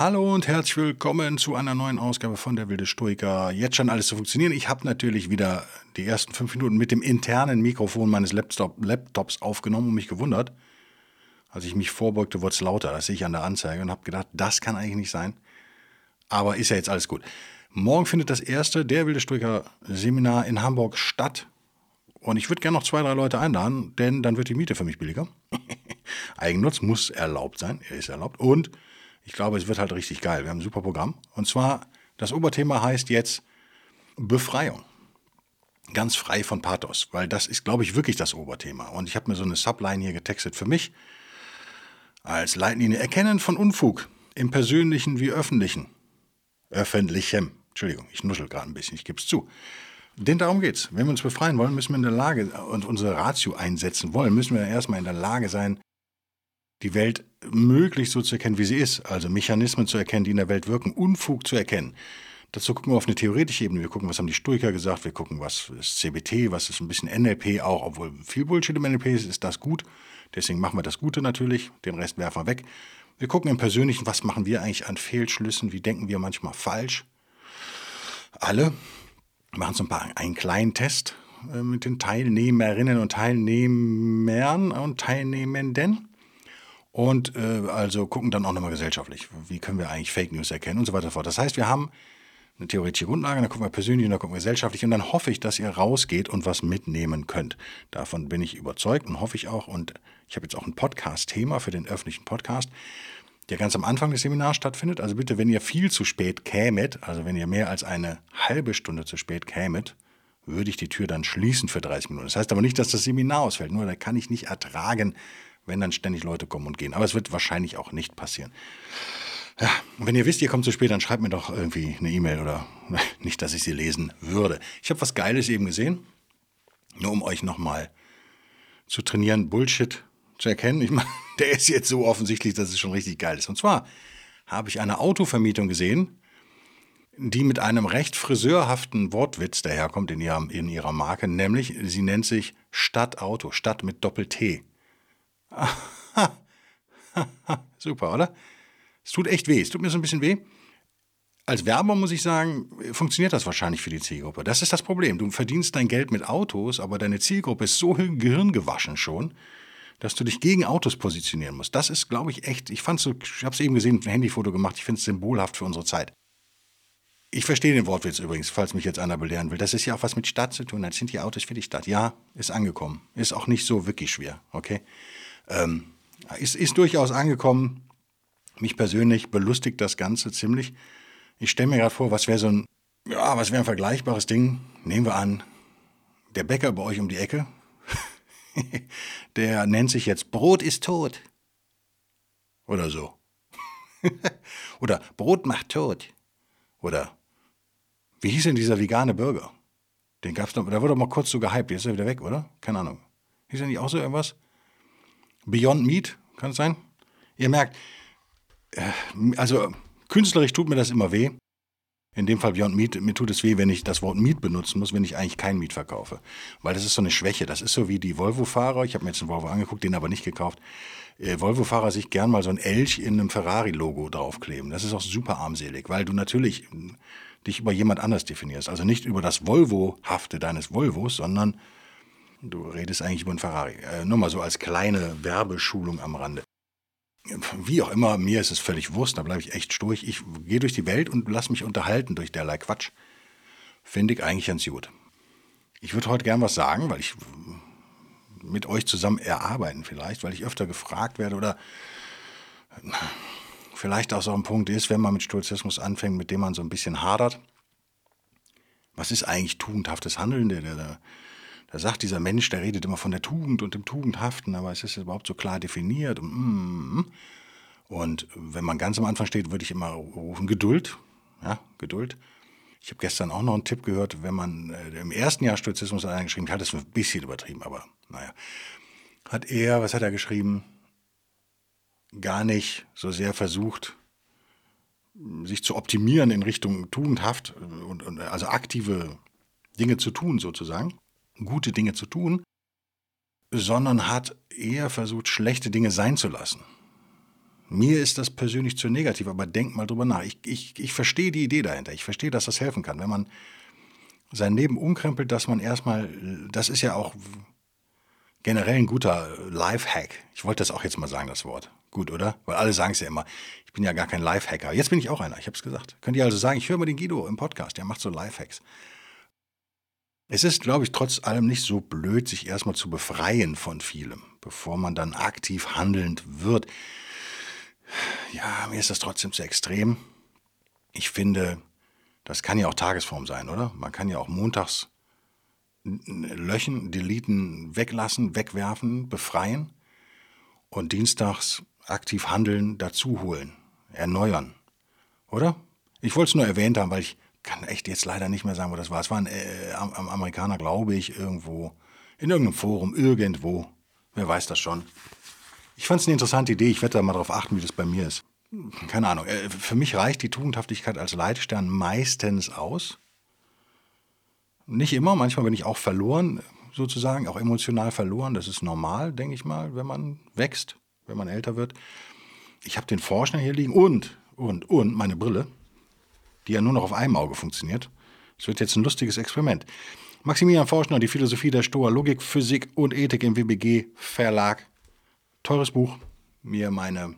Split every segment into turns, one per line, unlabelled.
Hallo und herzlich willkommen zu einer neuen Ausgabe von der Wilde Stoiker. Jetzt schon alles zu funktionieren. Ich habe natürlich wieder die ersten fünf Minuten mit dem internen Mikrofon meines Laptop, Laptops aufgenommen und mich gewundert. Als ich mich vorbeugte, wurde es lauter. Das sehe ich an der Anzeige und habe gedacht, das kann eigentlich nicht sein. Aber ist ja jetzt alles gut. Morgen findet das erste Der Wilde Stoiker Seminar in Hamburg statt. Und ich würde gerne noch zwei, drei Leute einladen, denn dann wird die Miete für mich billiger. Eigennutz muss erlaubt sein. Er ist erlaubt. Und ich glaube, es wird halt richtig geil. Wir haben ein super Programm. Und zwar, das Oberthema heißt jetzt Befreiung. Ganz frei von Pathos, weil das ist, glaube ich, wirklich das Oberthema. Und ich habe mir so eine Subline hier getextet für mich als Leitlinie. Erkennen von Unfug im persönlichen wie öffentlichen. Öffentlichem. Entschuldigung, ich nuschel gerade ein bisschen, ich gebe es zu. Denn darum geht's. Wenn wir uns befreien wollen, müssen wir in der Lage und unsere Ratio einsetzen wollen, müssen wir erstmal in der Lage sein, die Welt möglichst so zu erkennen, wie sie ist, also Mechanismen zu erkennen, die in der Welt wirken, Unfug zu erkennen. Dazu gucken wir auf eine theoretische Ebene. Wir gucken, was haben die Stoiker gesagt. Wir gucken, was ist CBT, was ist ein bisschen NLP auch, obwohl viel Bullshit im NLP ist, ist das gut. Deswegen machen wir das Gute natürlich, den Rest werfen wir weg. Wir gucken im Persönlichen, was machen wir eigentlich an Fehlschlüssen, wie denken wir manchmal falsch. Alle machen so ein paar, einen kleinen Test äh, mit den Teilnehmerinnen und Teilnehmern und Teilnehmenden. Und äh, also gucken dann auch nochmal gesellschaftlich, wie können wir eigentlich Fake News erkennen und so weiter und so fort. Das heißt, wir haben eine theoretische Grundlage, dann gucken wir persönlich und dann gucken wir gesellschaftlich und dann hoffe ich, dass ihr rausgeht und was mitnehmen könnt. Davon bin ich überzeugt und hoffe ich auch. Und ich habe jetzt auch ein Podcast-Thema für den öffentlichen Podcast, der ganz am Anfang des Seminars stattfindet. Also bitte, wenn ihr viel zu spät kämet, also wenn ihr mehr als eine halbe Stunde zu spät kämet, würde ich die Tür dann schließen für 30 Minuten. Das heißt aber nicht, dass das Seminar ausfällt, nur da kann ich nicht ertragen, wenn dann ständig Leute kommen und gehen. Aber es wird wahrscheinlich auch nicht passieren. Ja, wenn ihr wisst, ihr kommt zu spät, dann schreibt mir doch irgendwie eine E-Mail oder nicht, dass ich sie lesen würde. Ich habe was Geiles eben gesehen, nur um euch nochmal zu trainieren, Bullshit zu erkennen. Ich meine, der ist jetzt so offensichtlich, dass es schon richtig geil ist. Und zwar habe ich eine Autovermietung gesehen, die mit einem recht friseurhaften Wortwitz daherkommt in ihrer, in ihrer Marke, nämlich sie nennt sich Stadtauto, Stadt mit Doppel-T. Super, oder? Es tut echt weh. Es tut mir so ein bisschen weh. Als Werber muss ich sagen, funktioniert das wahrscheinlich für die Zielgruppe. Das ist das Problem. Du verdienst dein Geld mit Autos, aber deine Zielgruppe ist so gehirngewaschen schon, dass du dich gegen Autos positionieren musst. Das ist, glaube ich, echt. Ich fand's so, ich habe es eben gesehen, ein Handyfoto gemacht. Ich finde es symbolhaft für unsere Zeit. Ich verstehe den Wortwitz übrigens, falls mich jetzt einer belehren will. Das ist ja auch was mit Stadt zu tun. Das sind die Autos für die Stadt. Ja, ist angekommen. Ist auch nicht so wirklich schwer, okay? Ähm, ist, ist durchaus angekommen. Mich persönlich belustigt das Ganze ziemlich. Ich stelle mir gerade vor, was wäre so ein, ja, was wäre ein vergleichbares Ding? Nehmen wir an, der Bäcker bei euch um die Ecke, der nennt sich jetzt Brot ist tot. Oder so. Oder Brot macht tot. Oder wie hieß denn dieser vegane Burger? Den gab's noch, da wurde mal kurz so gehypt, jetzt ist er wieder weg, oder? Keine Ahnung. Hieß er nicht auch so irgendwas? Beyond Meat, kann es sein? Ihr merkt, äh, also künstlerisch tut mir das immer weh. In dem Fall Beyond Meat, mir tut es weh, wenn ich das Wort Meat benutzen muss, wenn ich eigentlich kein Meat verkaufe. Weil das ist so eine Schwäche. Das ist so wie die Volvo-Fahrer. Ich habe mir jetzt einen Volvo angeguckt, den aber nicht gekauft. Äh, Volvo-Fahrer sich gern mal so ein Elch in einem Ferrari-Logo draufkleben. Das ist auch super armselig, weil du natürlich hm, dich über jemand anders definierst. Also nicht über das Volvo-Hafte deines Volvos, sondern Du redest eigentlich über einen Ferrari. Äh, nur mal so als kleine Werbeschulung am Rande. Wie auch immer, mir ist es völlig wurscht, da bleibe ich echt sturch. Ich gehe durch die Welt und lasse mich unterhalten durch derlei Quatsch. Finde ich eigentlich ganz gut. Ich würde heute gern was sagen, weil ich mit euch zusammen erarbeiten vielleicht, weil ich öfter gefragt werde oder vielleicht auch so ein Punkt ist, wenn man mit Stoizismus anfängt, mit dem man so ein bisschen hadert. Was ist eigentlich tugendhaftes Handeln? Der, der, da sagt dieser Mensch, der redet immer von der Tugend und dem Tugendhaften, aber es ist überhaupt so klar definiert. Und, mm, Und wenn man ganz am Anfang steht, würde ich immer rufen, Geduld. Ja, Geduld. Ich habe gestern auch noch einen Tipp gehört, wenn man äh, im ersten Jahr Stoizismus eingeschrieben hat, das ein bisschen übertrieben, aber naja. Hat er, was hat er geschrieben? Gar nicht so sehr versucht, sich zu optimieren in Richtung tugendhaft und, und also aktive Dinge zu tun sozusagen, gute Dinge zu tun, sondern hat eher versucht, schlechte Dinge sein zu lassen. Mir ist das persönlich zu negativ, aber denk mal drüber nach. Ich, ich, ich verstehe die Idee dahinter. Ich verstehe, dass das helfen kann. Wenn man sein Leben umkrempelt, dass man erstmal, das ist ja auch generell ein guter Lifehack. Ich wollte das auch jetzt mal sagen, das Wort. Gut, oder? Weil alle sagen es ja immer. Ich bin ja gar kein Lifehacker. Jetzt bin ich auch einer, ich habe es gesagt. Könnt ihr also sagen, ich höre mal den Guido im Podcast, der macht so Lifehacks. Es ist, glaube ich, trotz allem nicht so blöd, sich erstmal zu befreien von vielem, bevor man dann aktiv handelnd wird. Ja, mir ist das trotzdem zu extrem. Ich finde, das kann ja auch Tagesform sein, oder? Man kann ja auch montags löchen, deleten, weglassen, wegwerfen, befreien und dienstags aktiv handeln, dazuholen, erneuern. Oder? Ich wollte es nur erwähnt haben, weil ich kann echt jetzt leider nicht mehr sagen, wo das war. Es war ein äh, Amerikaner, glaube ich, irgendwo, in irgendeinem Forum, irgendwo. Wer weiß das schon. Ich fand es eine interessante Idee. Ich werde da mal darauf achten, wie das bei mir ist. Keine Ahnung. Äh, für mich reicht die Tugendhaftigkeit als Leitstern meistens aus. Nicht immer, manchmal bin ich auch verloren, sozusagen, auch emotional verloren. Das ist normal, denke ich mal, wenn man wächst, wenn man älter wird. Ich habe den Forscher hier liegen und, und, und meine Brille die ja nur noch auf einem Auge funktioniert. Es wird jetzt ein lustiges Experiment. Maximilian Forschner, die Philosophie der Stoa, Logik, Physik und Ethik im WBG Verlag. Teures Buch. Mir meine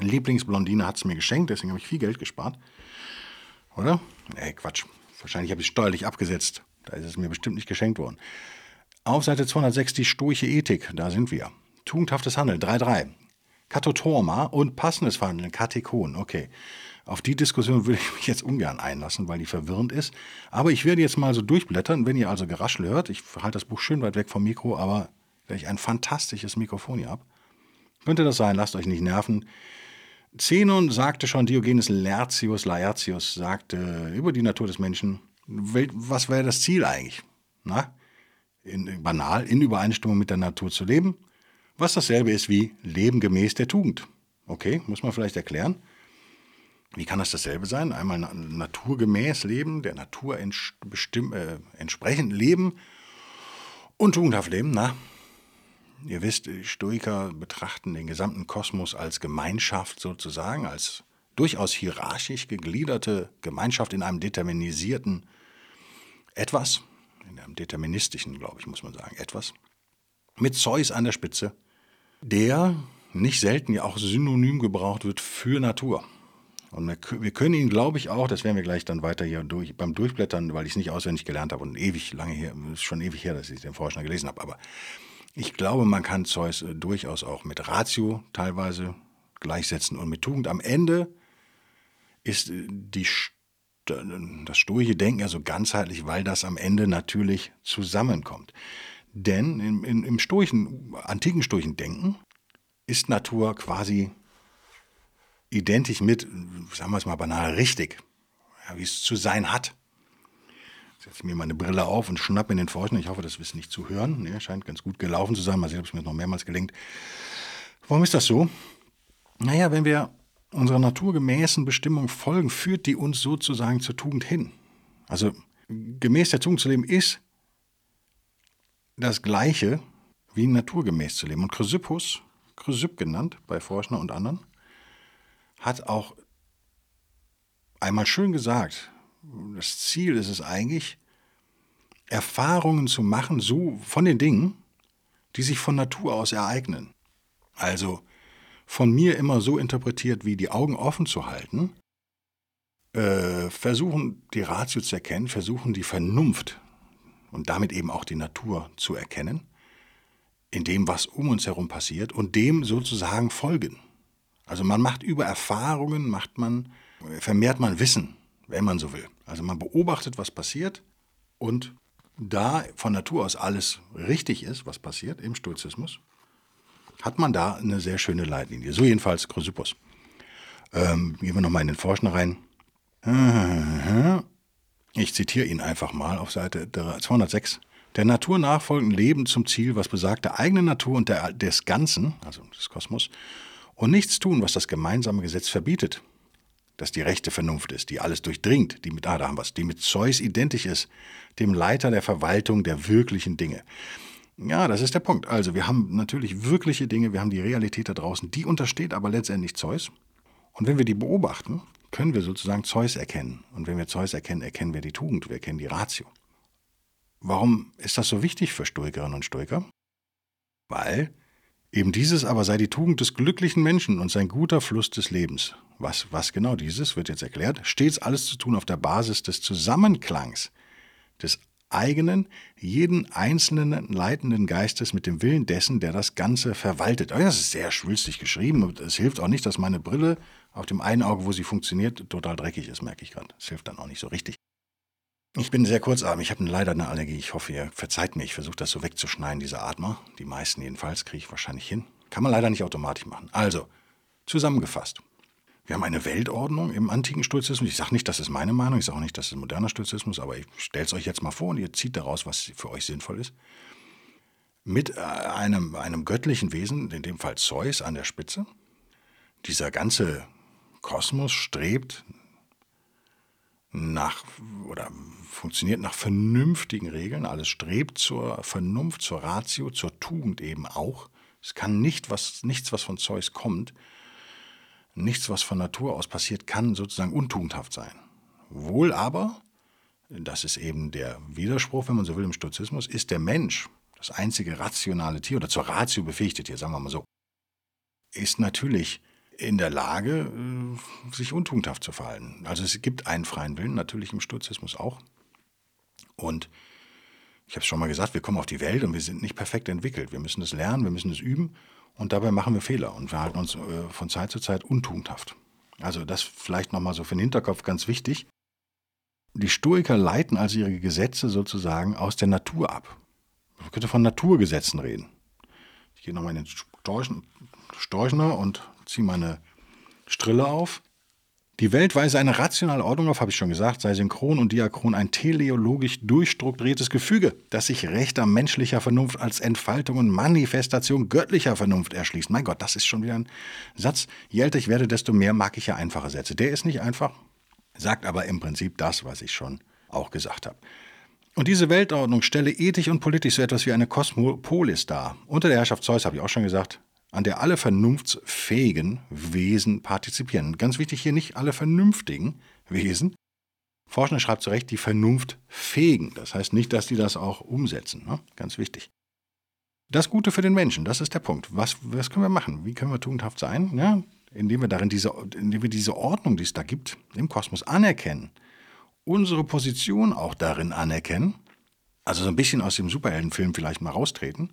Lieblingsblondine hat es mir geschenkt, deswegen habe ich viel Geld gespart. Oder? Nee, Quatsch. Wahrscheinlich habe ich es steuerlich abgesetzt. Da ist es mir bestimmt nicht geschenkt worden. Auf Seite 206 die stoische Ethik, da sind wir. Tugendhaftes Handeln, 3.3. Katotorma und passendes Verhandeln, Katekon, okay. Auf die Diskussion würde ich mich jetzt ungern einlassen, weil die verwirrend ist. Aber ich werde jetzt mal so durchblättern. Wenn ihr also Geraschel hört, ich halte das Buch schön weit weg vom Mikro, aber wenn ich ein fantastisches Mikrofon hier habe, könnte das sein, lasst euch nicht nerven. Zenon sagte schon, Diogenes Laertius, Laertius sagte über die Natur des Menschen, was wäre das Ziel eigentlich? Na? In, banal, in Übereinstimmung mit der Natur zu leben, was dasselbe ist wie Leben gemäß der Tugend. Okay, muss man vielleicht erklären. Wie kann das dasselbe sein? Einmal naturgemäß leben, der Natur äh, entsprechend leben und tugendhaft leben. Na, ihr wisst, Stoiker betrachten den gesamten Kosmos als Gemeinschaft sozusagen, als durchaus hierarchisch gegliederte Gemeinschaft in einem determinisierten Etwas, in einem deterministischen, glaube ich, muss man sagen, Etwas, mit Zeus an der Spitze, der nicht selten ja auch synonym gebraucht wird für Natur. Und wir können ihn, glaube ich, auch, das werden wir gleich dann weiter hier durch, beim Durchblättern, weil ich es nicht auswendig gelernt habe und ewig lange her, ist schon ewig her, dass ich den Forscher gelesen habe, aber ich glaube, man kann Zeus äh, durchaus auch mit Ratio teilweise gleichsetzen und mit Tugend. Am Ende ist äh, die, das stoische Denken ja so ganzheitlich, weil das am Ende natürlich zusammenkommt. Denn im, im, im stoischen, antiken stoischen Denken ist Natur quasi identisch mit, sagen wir es mal banal, richtig, ja, wie es zu sein hat. Setze ich mir meine Brille auf und schnappe in den Forscher. Ich hoffe, das ist nicht zu hören. Nee, scheint ganz gut gelaufen zu sein. Mal sehen, ob es mir noch mehrmals gelingt. Warum ist das so? Naja, wenn wir unserer naturgemäßen Bestimmung folgen, führt die uns sozusagen zur Tugend hin. Also gemäß der Tugend zu leben ist das Gleiche wie naturgemäß zu leben. Und Chrysippus, Chrysipp genannt bei Forschner und anderen, hat auch einmal schön gesagt, das Ziel ist es eigentlich, Erfahrungen zu machen, so von den Dingen, die sich von Natur aus ereignen. Also von mir immer so interpretiert, wie die Augen offen zu halten, äh, versuchen die Ratio zu erkennen, versuchen die Vernunft und damit eben auch die Natur zu erkennen, in dem, was um uns herum passiert und dem sozusagen folgen. Also man macht über Erfahrungen, macht man, vermehrt man Wissen, wenn man so will. Also man beobachtet, was passiert und da von Natur aus alles richtig ist, was passiert im Stoizismus, hat man da eine sehr schöne Leitlinie. So jedenfalls Chrysippus. Ähm, gehen wir nochmal in den Forscher rein. Ich zitiere ihn einfach mal auf Seite 206. Der Natur nachfolgenden Leben zum Ziel, was besagt, der eigenen Natur und der, des Ganzen, also des Kosmos, und nichts tun, was das gemeinsame Gesetz verbietet, das die rechte Vernunft ist, die alles durchdringt, die mit, wir's, die mit Zeus identisch ist, dem Leiter der Verwaltung der wirklichen Dinge. Ja, das ist der Punkt. Also wir haben natürlich wirkliche Dinge, wir haben die Realität da draußen, die untersteht aber letztendlich Zeus. Und wenn wir die beobachten, können wir sozusagen Zeus erkennen. Und wenn wir Zeus erkennen, erkennen wir die Tugend, wir erkennen die Ratio. Warum ist das so wichtig für Stoikerinnen und Stoiker? Weil eben dieses aber sei die Tugend des glücklichen Menschen und sein guter Fluss des Lebens. Was, was genau dieses wird jetzt erklärt? Stets alles zu tun auf der Basis des Zusammenklangs des eigenen, jeden einzelnen leitenden Geistes mit dem Willen dessen, der das Ganze verwaltet. Oh das ist sehr schwülstig geschrieben. Es hilft auch nicht, dass meine Brille auf dem einen Auge, wo sie funktioniert, total dreckig ist, merke ich gerade. Das hilft dann auch nicht so richtig. Ich bin sehr kurzatmig. Ich habe leider eine Allergie. Ich hoffe, ihr verzeiht mir. Ich versuche das so wegzuschneiden, diese Atmer. Die meisten jedenfalls kriege ich wahrscheinlich hin. Kann man leider nicht automatisch machen. Also, zusammengefasst. Wir haben eine Weltordnung im antiken Stoizismus. Ich sage nicht, das ist meine Meinung, ich sage auch nicht, das ist moderner Stoizismus, aber ich stelle es euch jetzt mal vor und ihr zieht daraus, was für euch sinnvoll ist. Mit äh, einem, einem göttlichen Wesen, in dem Fall Zeus, an der Spitze. Dieser ganze Kosmos strebt nach oder funktioniert nach vernünftigen Regeln. Alles strebt zur Vernunft, zur Ratio, zur Tugend eben auch. Es kann nicht was, nichts, was von Zeus kommt, nichts, was von Natur aus passiert, kann sozusagen untugendhaft sein. Wohl aber, das ist eben der Widerspruch, wenn man so will, im Stoizismus, ist der Mensch, das einzige rationale Tier oder zur Ratio befähigte Tier, sagen wir mal so, ist natürlich in der Lage, äh, sich untugendhaft zu verhalten. Also es gibt einen freien Willen, natürlich im Stoizismus auch. Und ich habe es schon mal gesagt, wir kommen auf die Welt und wir sind nicht perfekt entwickelt. Wir müssen es lernen, wir müssen es üben und dabei machen wir Fehler und verhalten uns äh, von Zeit zu Zeit untugendhaft. Also das vielleicht nochmal so für den Hinterkopf ganz wichtig. Die Stoiker leiten also ihre Gesetze sozusagen aus der Natur ab. Man könnte von Naturgesetzen reden. Ich gehe nochmal in den Storchner und ziehe meine Strille auf. Die Welt weise eine rationale Ordnung auf, habe ich schon gesagt, sei synchron und diachron ein teleologisch durchstrukturiertes Gefüge, das sich rechter menschlicher Vernunft als Entfaltung und Manifestation göttlicher Vernunft erschließt. Mein Gott, das ist schon wieder ein Satz. Je älter ich werde, desto mehr mag ich ja einfache Sätze. Der ist nicht einfach, sagt aber im Prinzip das, was ich schon auch gesagt habe. Und diese Weltordnung stelle ethisch und politisch so etwas wie eine Kosmopolis dar. Unter der Herrschaft Zeus, habe ich auch schon gesagt, an der alle vernunftsfähigen Wesen partizipieren. Ganz wichtig hier nicht alle vernünftigen Wesen. Forschner schreibt zu Recht die vernunftfähigen. Das heißt nicht, dass die das auch umsetzen. Ne? Ganz wichtig. Das Gute für den Menschen, das ist der Punkt. Was, was können wir machen? Wie können wir tugendhaft sein? Ja, indem wir darin diese, indem wir diese Ordnung, die es da gibt, im Kosmos anerkennen. Unsere Position auch darin anerkennen. Also so ein bisschen aus dem Superheldenfilm vielleicht mal raustreten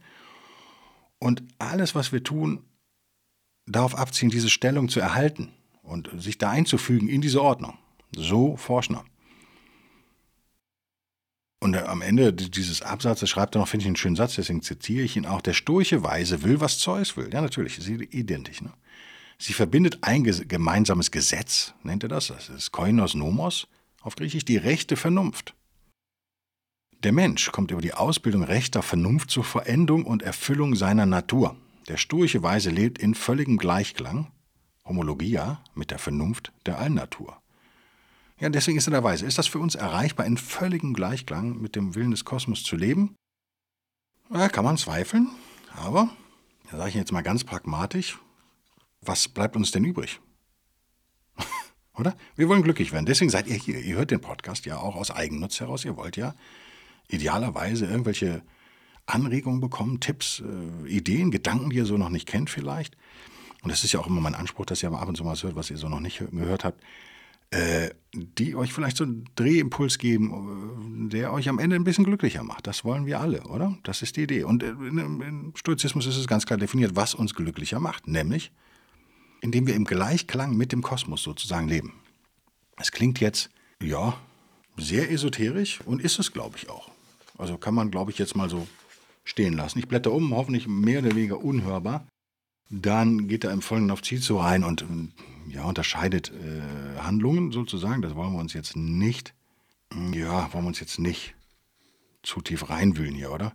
und alles, was wir tun, darauf abziehen, diese Stellung zu erhalten und sich da einzufügen in diese Ordnung. So Forschner. Und am Ende dieses Absatzes schreibt er noch, finde ich einen schönen Satz, deswegen zitiere ich ihn auch. Der stoische Weise will, was Zeus will. Ja, natürlich, ist identisch. Ne? Sie verbindet ein gemeinsames Gesetz, nennt er das, das ist Koinos Nomos, auf Griechisch die rechte Vernunft. Der Mensch kommt über die Ausbildung rechter Vernunft zur Verendung und Erfüllung seiner Natur. Der stoische Weise lebt in völligem Gleichklang, Homologia, mit der Vernunft der Allnatur. Ja, deswegen ist er der Weise. Ist das für uns erreichbar, in völligem Gleichklang mit dem Willen des Kosmos zu leben? Ja, kann man zweifeln, aber, da sage ich jetzt mal ganz pragmatisch, was bleibt uns denn übrig? Oder? Wir wollen glücklich werden. Deswegen seid ihr hier. Ihr hört den Podcast ja auch aus Eigennutz heraus. Ihr wollt ja idealerweise irgendwelche Anregungen bekommen, Tipps, äh, Ideen, Gedanken, die ihr so noch nicht kennt vielleicht. Und das ist ja auch immer mein Anspruch, dass ihr ab und zu mal was hört, was ihr so noch nicht gehört habt, äh, die euch vielleicht so einen Drehimpuls geben, äh, der euch am Ende ein bisschen glücklicher macht. Das wollen wir alle, oder? Das ist die Idee. Und äh, im Stoizismus ist es ganz klar definiert, was uns glücklicher macht, nämlich indem wir im Gleichklang mit dem Kosmos sozusagen leben. Es klingt jetzt, ja, sehr esoterisch und ist es, glaube ich, auch. Also kann man, glaube ich, jetzt mal so stehen lassen. Ich blätter um, hoffentlich mehr oder weniger unhörbar. Dann geht er im Folgenden auf Cicero rein und ähm, ja, unterscheidet äh, Handlungen sozusagen. Das wollen wir uns jetzt nicht, ja, wollen wir uns jetzt nicht zu tief reinwühlen hier, oder?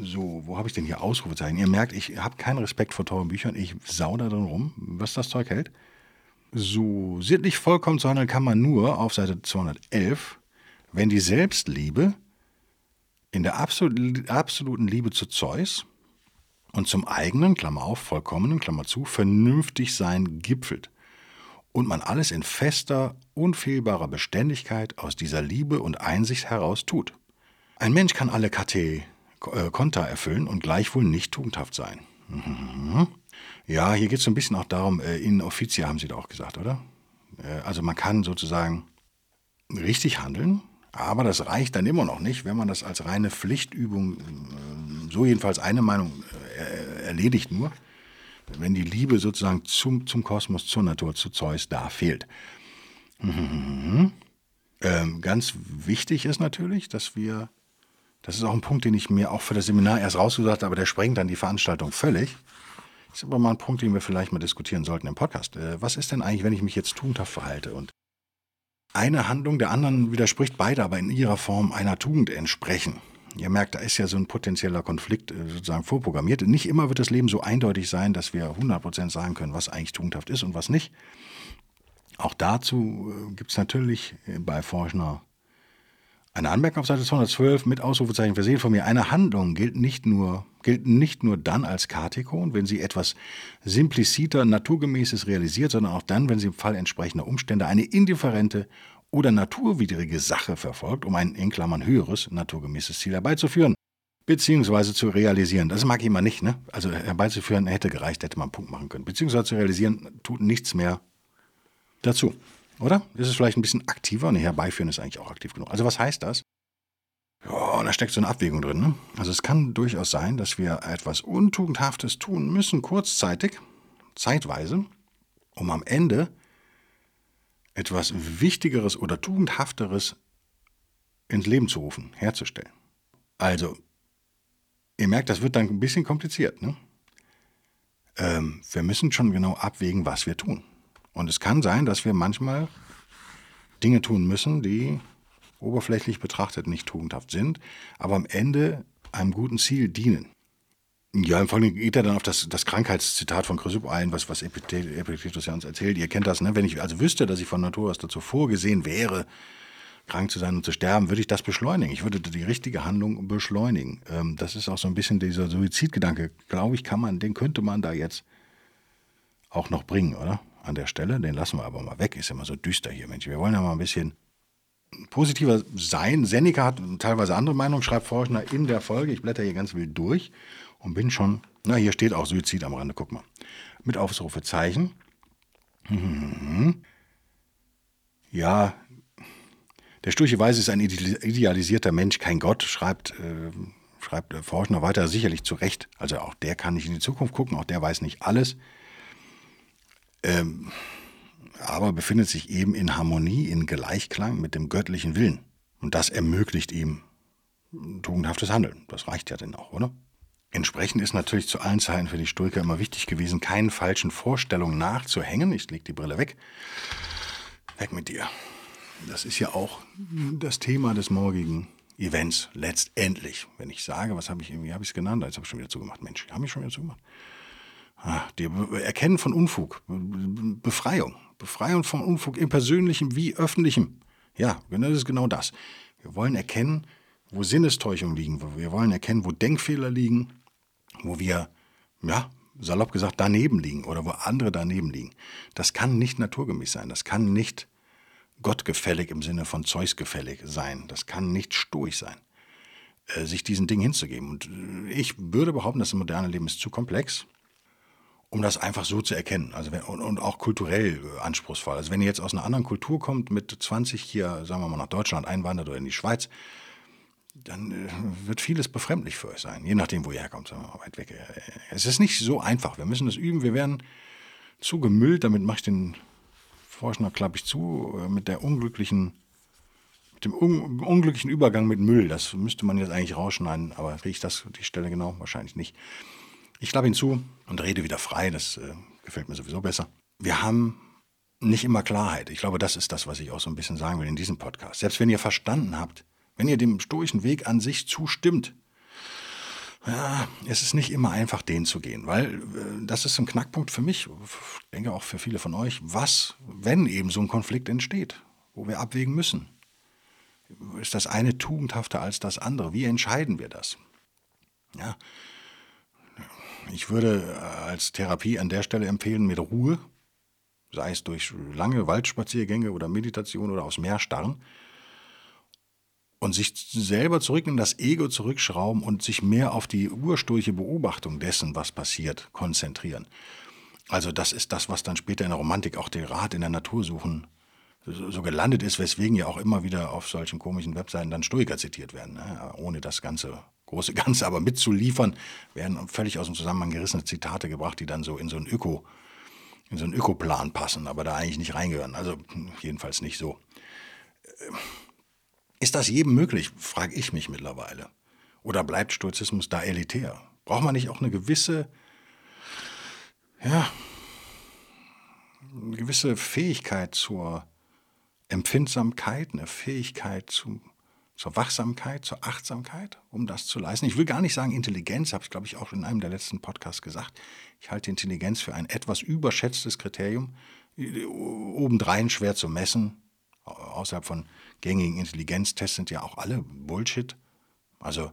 So, wo habe ich denn hier Ausrufezeichen? Ihr merkt, ich habe keinen Respekt vor teuren Büchern. Ich sau da drin rum, was das Zeug hält. So, sittlich vollkommen zu handeln kann man nur auf Seite 211, wenn die Selbstliebe in der absoluten Liebe zu Zeus und zum eigenen, Klammer auf, vollkommenen, Klammer zu, vernünftig sein gipfelt und man alles in fester, unfehlbarer Beständigkeit aus dieser Liebe und Einsicht heraus tut. Ein Mensch kann alle Kate äh, Konta erfüllen und gleichwohl nicht tugendhaft sein. Mhm. Ja, hier geht es so ein bisschen auch darum, äh, in officia haben Sie da auch gesagt, oder? Äh, also man kann sozusagen richtig handeln, aber das reicht dann immer noch nicht, wenn man das als reine Pflichtübung, äh, so jedenfalls eine Meinung, äh, erledigt nur, wenn die Liebe sozusagen zum, zum Kosmos, zur Natur, zu Zeus da fehlt. Mhm. Ähm, ganz wichtig ist natürlich, dass wir das ist auch ein Punkt, den ich mir auch für das Seminar erst rausgesagt habe, aber der sprengt dann die Veranstaltung völlig. Das ist aber mal ein Punkt, den wir vielleicht mal diskutieren sollten im Podcast. Äh, was ist denn eigentlich, wenn ich mich jetzt tugendhaft verhalte und eine Handlung der anderen widerspricht beide, aber in ihrer Form einer Tugend entsprechen? Ihr merkt, da ist ja so ein potenzieller Konflikt äh, sozusagen vorprogrammiert. Nicht immer wird das Leben so eindeutig sein, dass wir 100% sagen können, was eigentlich tugendhaft ist und was nicht. Auch dazu äh, gibt es natürlich bei Forschner eine Anmerkung auf Seite 212 mit Ausrufezeichen versehen von mir. Eine Handlung gilt nicht nur, gilt nicht nur dann als Katikon, wenn sie etwas simpliciter, naturgemäßes realisiert, sondern auch dann, wenn sie im Fall entsprechender Umstände eine indifferente oder naturwidrige Sache verfolgt, um ein in Klammern höheres, naturgemäßes Ziel herbeizuführen, beziehungsweise zu realisieren. Das mag ich immer nicht, ne? Also herbeizuführen hätte gereicht, hätte man einen Punkt machen können. Beziehungsweise zu realisieren tut nichts mehr dazu. Oder? Ist es vielleicht ein bisschen aktiver? Ne, herbeiführen ist eigentlich auch aktiv genug. Also was heißt das? Ja, da steckt so eine Abwägung drin. Ne? Also es kann durchaus sein, dass wir etwas Untugendhaftes tun müssen, kurzzeitig, zeitweise, um am Ende etwas Wichtigeres oder Tugendhafteres ins Leben zu rufen, herzustellen. Also, ihr merkt, das wird dann ein bisschen kompliziert. Ne? Ähm, wir müssen schon genau abwägen, was wir tun. Und es kann sein, dass wir manchmal Dinge tun müssen, die oberflächlich betrachtet nicht tugendhaft sind, aber am Ende einem guten Ziel dienen. Ja, im Folgenden geht er dann auf das, das Krankheitszitat von Chrysipp ein, was, was Epictetus ja uns erzählt. Ihr kennt das, ne? Wenn ich also wüsste, dass ich von Natur aus dazu vorgesehen wäre, krank zu sein und zu sterben, würde ich das beschleunigen. Ich würde die richtige Handlung beschleunigen. Ähm, das ist auch so ein bisschen dieser Suizidgedanke. Glaube ich, kann man, den könnte man da jetzt auch noch bringen, oder? An der Stelle. Den lassen wir aber mal weg. Ist immer so düster hier, Mensch. Wir wollen ja mal ein bisschen positiver sein. Seneca hat teilweise andere Meinungen, schreibt Forschner in der Folge. Ich blätter hier ganz wild durch und bin schon, na, hier steht auch Suizid am Rande, guck mal. Mit Ausrufezeichen. Ja, der sturche Weise ist ein idealisierter Mensch, kein Gott, schreibt, äh, schreibt Forschner weiter, sicherlich zu Recht. Also auch der kann nicht in die Zukunft gucken, auch der weiß nicht alles ähm, aber befindet sich eben in Harmonie, in Gleichklang mit dem göttlichen Willen. Und das ermöglicht ihm tugendhaftes Handeln. Das reicht ja dann auch, oder? Entsprechend ist natürlich zu allen Zeiten für die Stoiker immer wichtig gewesen, keinen falschen Vorstellungen nachzuhängen. Ich leg die Brille weg. Weg mit dir. Das ist ja auch das Thema des morgigen Events letztendlich. Wenn ich sage, was habe ich irgendwie, habe ich es genannt? Jetzt habe ich schon wieder zugemacht. Mensch, habe ich schon wieder zugemacht. Ah, die Erkennen von Unfug, Befreiung, Befreiung von Unfug im persönlichen wie öffentlichen. Ja, das ist genau das. Wir wollen erkennen, wo Sinnestäuschungen liegen, wir wollen erkennen, wo Denkfehler liegen, wo wir, ja, salopp gesagt, daneben liegen oder wo andere daneben liegen. Das kann nicht naturgemäß sein, das kann nicht gottgefällig im Sinne von Zeus gefällig sein, das kann nicht stoisch sein, äh, sich diesen Dingen hinzugeben. Und äh, ich würde behaupten, das moderne Leben ist zu komplex um das einfach so zu erkennen. Also wenn, und, und, auch kulturell äh, anspruchsvoll. Also wenn ihr jetzt aus einer anderen Kultur kommt, mit 20 hier, sagen wir mal, nach Deutschland einwandert oder in die Schweiz, dann äh, wird vieles befremdlich für euch sein, je nachdem, wo ihr herkommt, sagen wir mal, weit weg. Es ist nicht so einfach. Wir müssen das üben. Wir werden zu gemüllt, damit mache ich den Forschner, klappe ich zu, äh, mit der unglücklichen mit dem un unglücklichen Übergang mit Müll. Das müsste man jetzt eigentlich rausschneiden, aber kriege ich das die Stelle genau? Wahrscheinlich nicht. Ich klappe ihn zu und rede wieder frei. Das äh, gefällt mir sowieso besser. Wir haben nicht immer Klarheit. Ich glaube, das ist das, was ich auch so ein bisschen sagen will in diesem Podcast. Selbst wenn ihr verstanden habt, wenn ihr dem stoischen Weg an sich zustimmt, ja, es ist nicht immer einfach, den zu gehen, weil äh, das ist ein Knackpunkt für mich, ich denke auch für viele von euch. Was, wenn eben so ein Konflikt entsteht, wo wir abwägen müssen? Ist das eine tugendhafter als das andere? Wie entscheiden wir das? Ja, ich würde äh, als Therapie an der Stelle empfehlen, mit Ruhe, sei es durch lange Waldspaziergänge oder Meditation oder aus Meer starren, und sich selber zurück in das Ego zurückschrauben und sich mehr auf die ursprüngliche Beobachtung dessen, was passiert, konzentrieren. Also das ist das, was dann später in der Romantik auch der Rat in der Natur suchen so gelandet ist, weswegen ja auch immer wieder auf solchen komischen Webseiten dann Stoiker zitiert werden, ne? ohne das ganze große Ganze aber mitzuliefern, werden völlig aus dem Zusammenhang gerissene Zitate gebracht, die dann so in so einen Öko, in so einen Ökoplan passen, aber da eigentlich nicht reingehören. Also jedenfalls nicht so. Ist das jedem möglich, frage ich mich mittlerweile. Oder bleibt Stoizismus da elitär? Braucht man nicht auch eine gewisse, ja, eine gewisse Fähigkeit zur Empfindsamkeit, eine Fähigkeit zum zur Wachsamkeit, zur Achtsamkeit, um das zu leisten. Ich will gar nicht sagen Intelligenz, habe ich glaube ich auch in einem der letzten Podcasts gesagt. Ich halte Intelligenz für ein etwas überschätztes Kriterium, obendrein schwer zu messen. Außerhalb von gängigen Intelligenztests sind ja auch alle Bullshit. Also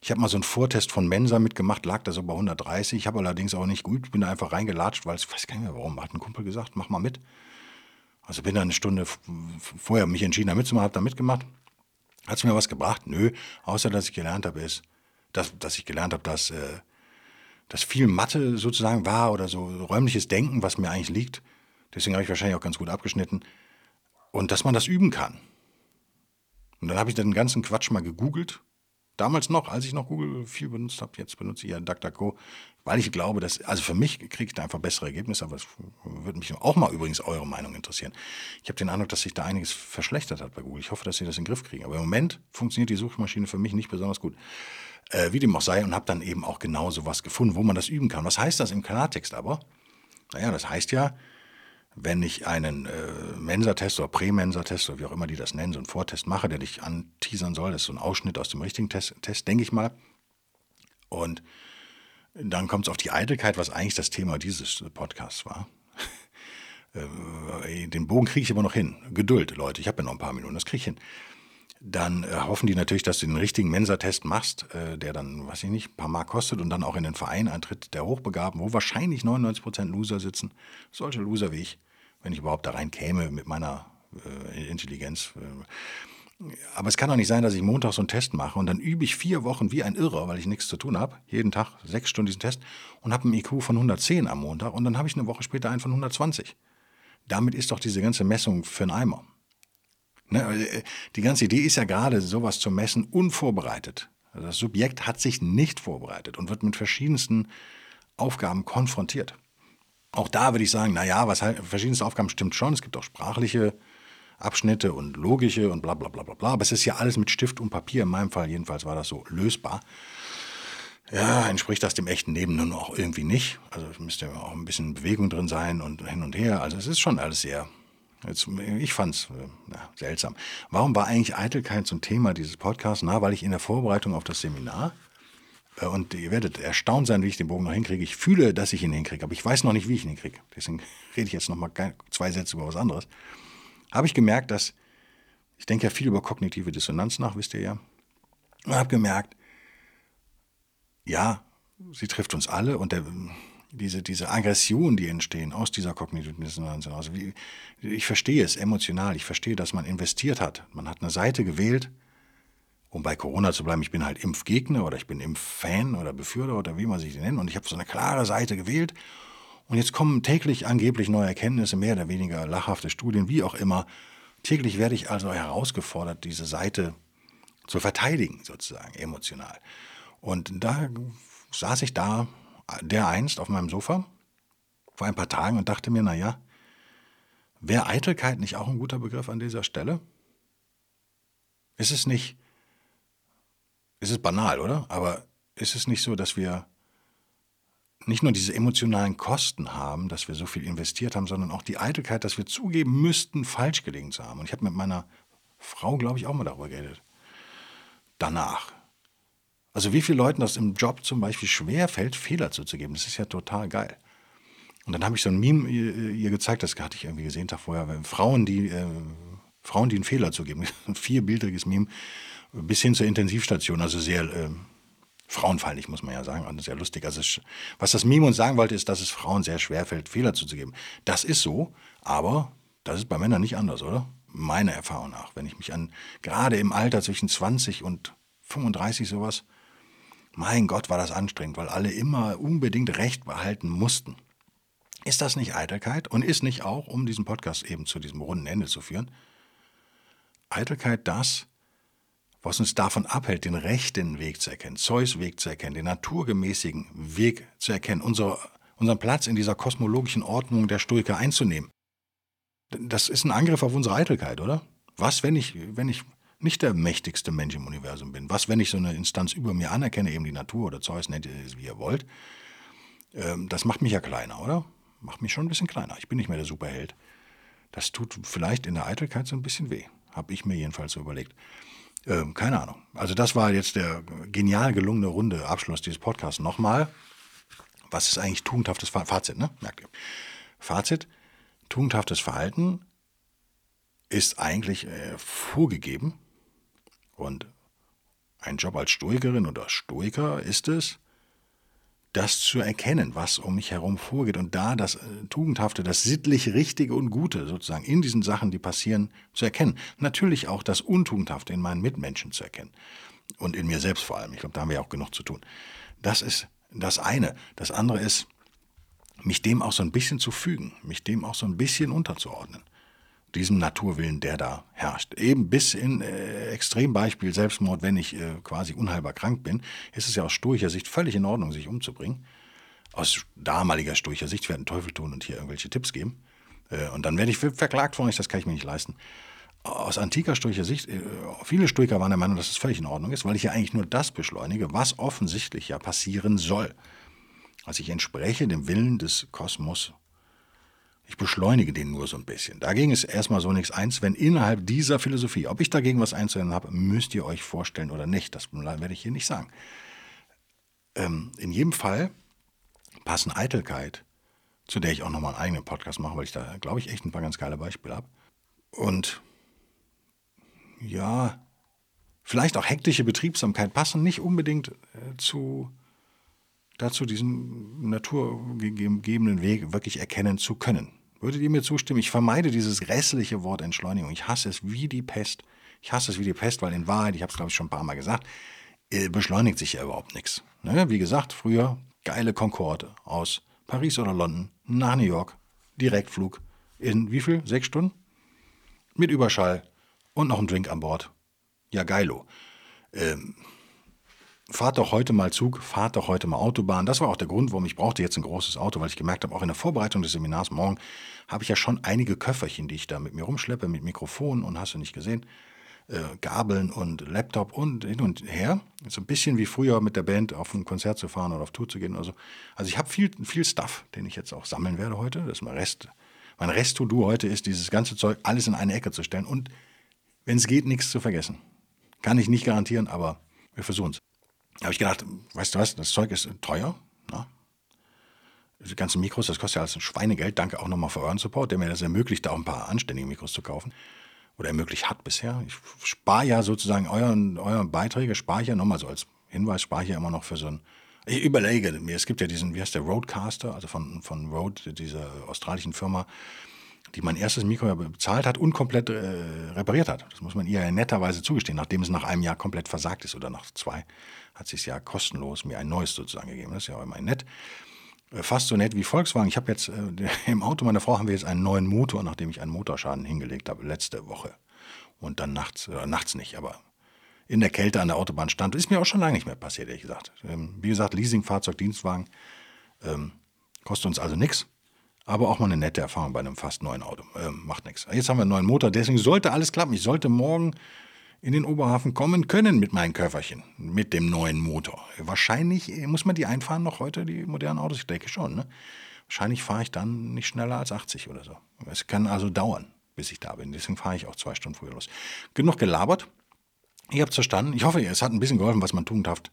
ich habe mal so einen Vortest von Mensa mitgemacht, lag da so bei 130. Ich habe allerdings auch nicht gut, bin da einfach reingelatscht, weil ich weiß gar nicht mehr warum, hat ein Kumpel gesagt, mach mal mit. Also bin da eine Stunde vorher mich entschieden, da mitzumachen, habe da mitgemacht. Hat es mir was gebracht? Nö, außer dass ich gelernt habe, ist, dass, dass ich gelernt habe, dass, äh, dass viel Mathe sozusagen war oder so räumliches Denken, was mir eigentlich liegt. Deswegen habe ich wahrscheinlich auch ganz gut abgeschnitten. Und dass man das üben kann. Und dann habe ich den ganzen Quatsch mal gegoogelt. Damals noch, als ich noch Google viel benutzt habe, jetzt benutze ich ja DuckDuckGo, weil ich glaube, dass, also für mich kriege ich da einfach bessere Ergebnisse, aber es würde mich auch mal übrigens eure Meinung interessieren. Ich habe den Eindruck, dass sich da einiges verschlechtert hat bei Google. Ich hoffe, dass sie das in den Griff kriegen. Aber im Moment funktioniert die Suchmaschine für mich nicht besonders gut. Äh, wie dem auch sei, und habe dann eben auch genau so was gefunden, wo man das üben kann. Was heißt das im Klartext aber? Naja, das heißt ja, wenn ich einen äh, Mensa-Test oder Prä-Mensa-Test oder wie auch immer die das nennen, so einen Vortest mache, der dich anteasern soll, das ist so ein Ausschnitt aus dem richtigen Test, Test denke ich mal. Und dann kommt es auf die Eitelkeit, was eigentlich das Thema dieses Podcasts war. Äh, den Bogen kriege ich aber noch hin. Geduld, Leute, ich habe ja noch ein paar Minuten, das kriege ich hin. Dann äh, hoffen die natürlich, dass du den richtigen Mensa-Test machst, äh, der dann, weiß ich nicht, ein paar Mark kostet und dann auch in den Verein eintritt, der Hochbegaben, wo wahrscheinlich 99% Loser sitzen. Solche Loser wie ich, wenn ich überhaupt da rein käme mit meiner äh, Intelligenz. Äh, aber es kann doch nicht sein, dass ich Montag so einen Test mache und dann übe ich vier Wochen wie ein Irrer, weil ich nichts zu tun habe, jeden Tag sechs Stunden diesen Test und habe einen IQ von 110 am Montag und dann habe ich eine Woche später einen von 120. Damit ist doch diese ganze Messung für einen Eimer. Ne? Äh, die ganze Idee ist ja gerade, sowas zu messen, unvorbereitet. Also das Subjekt hat sich nicht vorbereitet und wird mit verschiedensten Aufgaben konfrontiert. Auch da würde ich sagen, naja, was verschiedenste Aufgaben stimmt schon. Es gibt auch sprachliche Abschnitte und logische und bla bla bla bla bla. Aber es ist ja alles mit Stift und Papier. In meinem Fall jedenfalls war das so lösbar. Ja, entspricht das dem echten Leben nun auch irgendwie nicht. Also es müsste ja auch ein bisschen Bewegung drin sein und hin und her. Also es ist schon alles sehr, jetzt, ich fand es äh, seltsam. Warum war eigentlich Eitelkeit so ein Thema dieses Podcasts? Na, weil ich in der Vorbereitung auf das Seminar, äh, und ihr werdet erstaunt sein, wie ich den Bogen noch hinkriege. Ich fühle, dass ich ihn hinkriege, aber ich weiß noch nicht, wie ich ihn hinkriege. Deswegen rede ich jetzt noch mal zwei Sätze über was anderes habe ich gemerkt, dass, ich denke ja viel über kognitive Dissonanz nach, wisst ihr ja, und habe gemerkt, ja, sie trifft uns alle und der, diese, diese Aggressionen, die entstehen aus dieser kognitiven Dissonanz. Also ich verstehe es emotional, ich verstehe, dass man investiert hat. Man hat eine Seite gewählt, um bei Corona zu bleiben, ich bin halt Impfgegner oder ich bin Impffan oder Befürworter oder wie man sich nennt und ich habe so eine klare Seite gewählt und jetzt kommen täglich angeblich neue Erkenntnisse, mehr oder weniger lachhafte Studien, wie auch immer. Täglich werde ich also herausgefordert, diese Seite zu verteidigen, sozusagen, emotional. Und da saß ich da, der einst auf meinem Sofa, vor ein paar Tagen und dachte mir, naja, wäre Eitelkeit nicht auch ein guter Begriff an dieser Stelle? Ist es nicht, ist es banal, oder? Aber ist es nicht so, dass wir nicht nur diese emotionalen Kosten haben, dass wir so viel investiert haben, sondern auch die Eitelkeit, dass wir zugeben müssten, falsch gelegen zu haben. Und ich habe mit meiner Frau, glaube ich, auch mal darüber geredet. Danach. Also wie viele Leuten das im Job zum Beispiel schwer fällt, Fehler zuzugeben. Das ist ja total geil. Und dann habe ich so ein Meme ihr, gezeigt, das hatte ich irgendwie gesehen, Tag vorher. Frauen, die, äh, Frauen, die einen Fehler zugeben. Ein vierbildriges Meme bis hin zur Intensivstation. Also sehr äh, frauenfeindlich, muss man ja sagen. Und sehr lustig. Also was das Meme uns sagen wollte, ist, dass es Frauen sehr schwer fällt, Fehler zuzugeben. Das ist so, aber das ist bei Männern nicht anders, oder? Meiner Erfahrung nach. Wenn ich mich an, gerade im Alter zwischen 20 und 35 sowas, mein Gott, war das anstrengend, weil alle immer unbedingt Recht behalten mussten. Ist das nicht Eitelkeit? Und ist nicht auch, um diesen Podcast eben zu diesem runden Ende zu führen, Eitelkeit das, was uns davon abhält, den rechten Weg zu erkennen, Zeus Weg zu erkennen, den naturgemäßigen Weg zu erkennen, unser, unseren Platz in dieser kosmologischen Ordnung der Stoiker einzunehmen. Das ist ein Angriff auf unsere Eitelkeit, oder? Was, wenn ich, wenn ich nicht der mächtigste Mensch im Universum bin? Was, wenn ich so eine Instanz über mir anerkenne, eben die Natur oder Zeus, nennt ihr es, wie ihr wollt? Ähm, das macht mich ja kleiner, oder? Macht mich schon ein bisschen kleiner. Ich bin nicht mehr der Superheld. Das tut vielleicht in der Eitelkeit so ein bisschen weh. Habe ich mir jedenfalls so überlegt. Ähm, keine Ahnung. Also das war jetzt der genial gelungene runde Abschluss dieses Podcasts. Nochmal, was ist eigentlich tugendhaftes Fazit? Ne? Merkt ihr. Fazit, tugendhaftes Verhalten ist eigentlich äh, vorgegeben und ein Job als Stoikerin oder Stoiker ist es, das zu erkennen, was um mich herum vorgeht und da das äh, Tugendhafte, das sittlich Richtige und Gute sozusagen in diesen Sachen, die passieren, zu erkennen. Natürlich auch das Untugendhafte in meinen Mitmenschen zu erkennen und in mir selbst vor allem. Ich glaube, da haben wir ja auch genug zu tun. Das ist das eine. Das andere ist, mich dem auch so ein bisschen zu fügen, mich dem auch so ein bisschen unterzuordnen diesem Naturwillen, der da herrscht. Eben bis in äh, Extrembeispiel Selbstmord, wenn ich äh, quasi unheilbar krank bin, ist es ja aus stoischer Sicht völlig in Ordnung, sich umzubringen. Aus damaliger stoischer Sicht, ich werde einen Teufel tun und hier irgendwelche Tipps geben. Äh, und dann werde ich verklagt von euch, das kann ich mir nicht leisten. Aus antiker stoischer Sicht, äh, viele Stoiker waren der Meinung, dass es völlig in Ordnung ist, weil ich ja eigentlich nur das beschleunige, was offensichtlich ja passieren soll. Also ich entspreche dem Willen des Kosmos ich beschleunige den nur so ein bisschen. Dagegen ist erstmal so nichts eins, wenn innerhalb dieser Philosophie, ob ich dagegen was einzuwenden habe, müsst ihr euch vorstellen oder nicht. Das werde ich hier nicht sagen. Ähm, in jedem Fall passen Eitelkeit, zu der ich auch nochmal einen eigenen Podcast mache, weil ich da, glaube ich, echt ein paar ganz geile Beispiele habe. Und ja, vielleicht auch hektische Betriebsamkeit passen nicht unbedingt äh, zu dazu, diesen naturgegebenen Weg wirklich erkennen zu können. Würdet ihr mir zustimmen? Ich vermeide dieses grässliche Wort Entschleunigung. Ich hasse es wie die Pest. Ich hasse es wie die Pest, weil in Wahrheit, ich habe es glaube ich schon ein paar Mal gesagt, äh, beschleunigt sich ja überhaupt nichts. Ne? Wie gesagt, früher geile Concorde aus Paris oder London nach New York, Direktflug in wie viel? Sechs Stunden? Mit Überschall und noch ein Drink an Bord. Ja, geilo. Ähm, fahrt doch heute mal Zug, fahrt doch heute mal Autobahn. Das war auch der Grund, warum ich brauchte jetzt ein großes Auto, weil ich gemerkt habe, auch in der Vorbereitung des Seminars morgen habe ich ja schon einige Köfferchen, die ich da mit mir rumschleppe, mit Mikrofon und hast du nicht gesehen, äh, Gabeln und Laptop und hin und her. So ein bisschen wie früher mit der Band auf ein Konzert zu fahren oder auf Tour zu gehen oder so. Also ich habe viel, viel Stuff, den ich jetzt auch sammeln werde heute. Das ist mein Rest. Mein Rest-To-Do heute ist, dieses ganze Zeug alles in eine Ecke zu stellen und, wenn es geht, nichts zu vergessen. Kann ich nicht garantieren, aber wir versuchen es. Da habe ich gedacht, weißt du was, das Zeug ist teuer. Na? Die ganzen Mikros, das kostet ja alles ein Schweinegeld. Danke auch nochmal für euren Support, der mir das ermöglicht, da auch ein paar anständige Mikros zu kaufen. Oder ermöglicht hat bisher. Ich spare ja sozusagen euren, euren Beiträge, spare ich ja nochmal so als Hinweis, spare ich ja immer noch für so ein. Ich überlege mir, es gibt ja diesen, wie heißt der, Roadcaster, also von, von Rode, dieser australischen Firma, die mein erstes Mikro bezahlt hat und komplett äh, repariert hat. Das muss man ihr ja netterweise zugestehen, nachdem es nach einem Jahr komplett versagt ist oder nach zwei hat es ja kostenlos mir ein neues sozusagen gegeben. Das ist ja auch immer nett. Äh, fast so nett wie Volkswagen. Ich habe jetzt äh, im Auto meiner Frau haben wir jetzt einen neuen Motor, nachdem ich einen Motorschaden hingelegt habe letzte Woche. Und dann nachts, äh, nachts nicht, aber in der Kälte an der Autobahn stand. Ist mir auch schon lange nicht mehr passiert, ehrlich gesagt. Ähm, wie gesagt, Leasingfahrzeug, Dienstwagen. Ähm, kostet uns also nichts. Aber auch mal eine nette Erfahrung bei einem fast neuen Auto. Ähm, macht nichts. Jetzt haben wir einen neuen Motor, deswegen sollte alles klappen. Ich sollte morgen in den Oberhafen kommen können mit meinen Köfferchen, mit dem neuen Motor. Wahrscheinlich muss man die einfahren noch heute, die modernen Autos, ich denke schon. Ne? Wahrscheinlich fahre ich dann nicht schneller als 80 oder so. Es kann also dauern, bis ich da bin. Deswegen fahre ich auch zwei Stunden früher los. Genug gelabert. Ihr habt es verstanden. Ich hoffe, es hat ein bisschen geholfen, was man tugendhaft,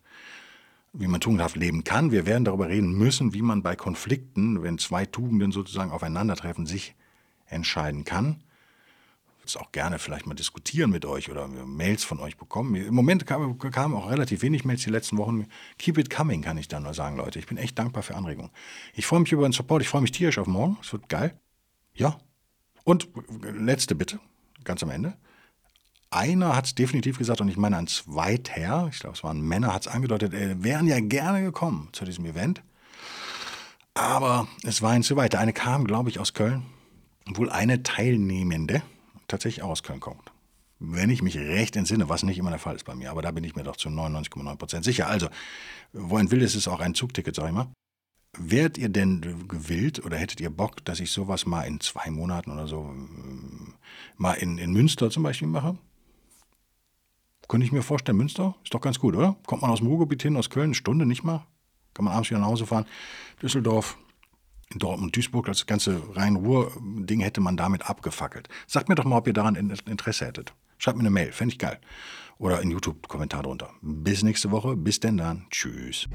wie man tugendhaft leben kann. Wir werden darüber reden müssen, wie man bei Konflikten, wenn zwei Tugenden sozusagen aufeinandertreffen, sich entscheiden kann. Würde auch gerne vielleicht mal diskutieren mit euch oder Mails von euch bekommen. Im Moment kamen kam auch relativ wenig Mails die letzten Wochen. Keep it coming, kann ich dann nur sagen, Leute. Ich bin echt dankbar für Anregungen. Ich freue mich über den Support. Ich freue mich tierisch auf morgen. Es wird geil. Ja. Und letzte Bitte, ganz am Ende. Einer hat es definitiv gesagt, und ich meine ein zweiter, ich glaube, es waren Männer, hat es angedeutet, äh, wären ja gerne gekommen zu diesem Event. Aber es war ihnen zu weit. Eine kam, glaube ich, aus Köln. Wohl eine Teilnehmende tatsächlich aus Köln kommt. Wenn ich mich recht entsinne, was nicht immer der Fall ist bei mir, aber da bin ich mir doch zu 99,9% sicher. Also, wo ein Will ist, ist auch ein Zugticket, sag ich mal. Wärt ihr denn gewillt oder hättet ihr Bock, dass ich sowas mal in zwei Monaten oder so äh, mal in, in Münster zum Beispiel mache? Könnte ich mir vorstellen, Münster ist doch ganz gut, oder? Kommt man aus dem Ruhrgebiet hin, aus Köln, eine Stunde nicht mal? Kann man abends wieder nach Hause fahren. Düsseldorf, in Dortmund, Duisburg, das ganze Rhein-Ruhr-Ding hätte man damit abgefackelt. Sagt mir doch mal, ob ihr daran Interesse hättet. Schreibt mir eine Mail, fände ich geil. Oder in YouTube-Kommentar drunter. Bis nächste Woche, bis denn dann. Tschüss.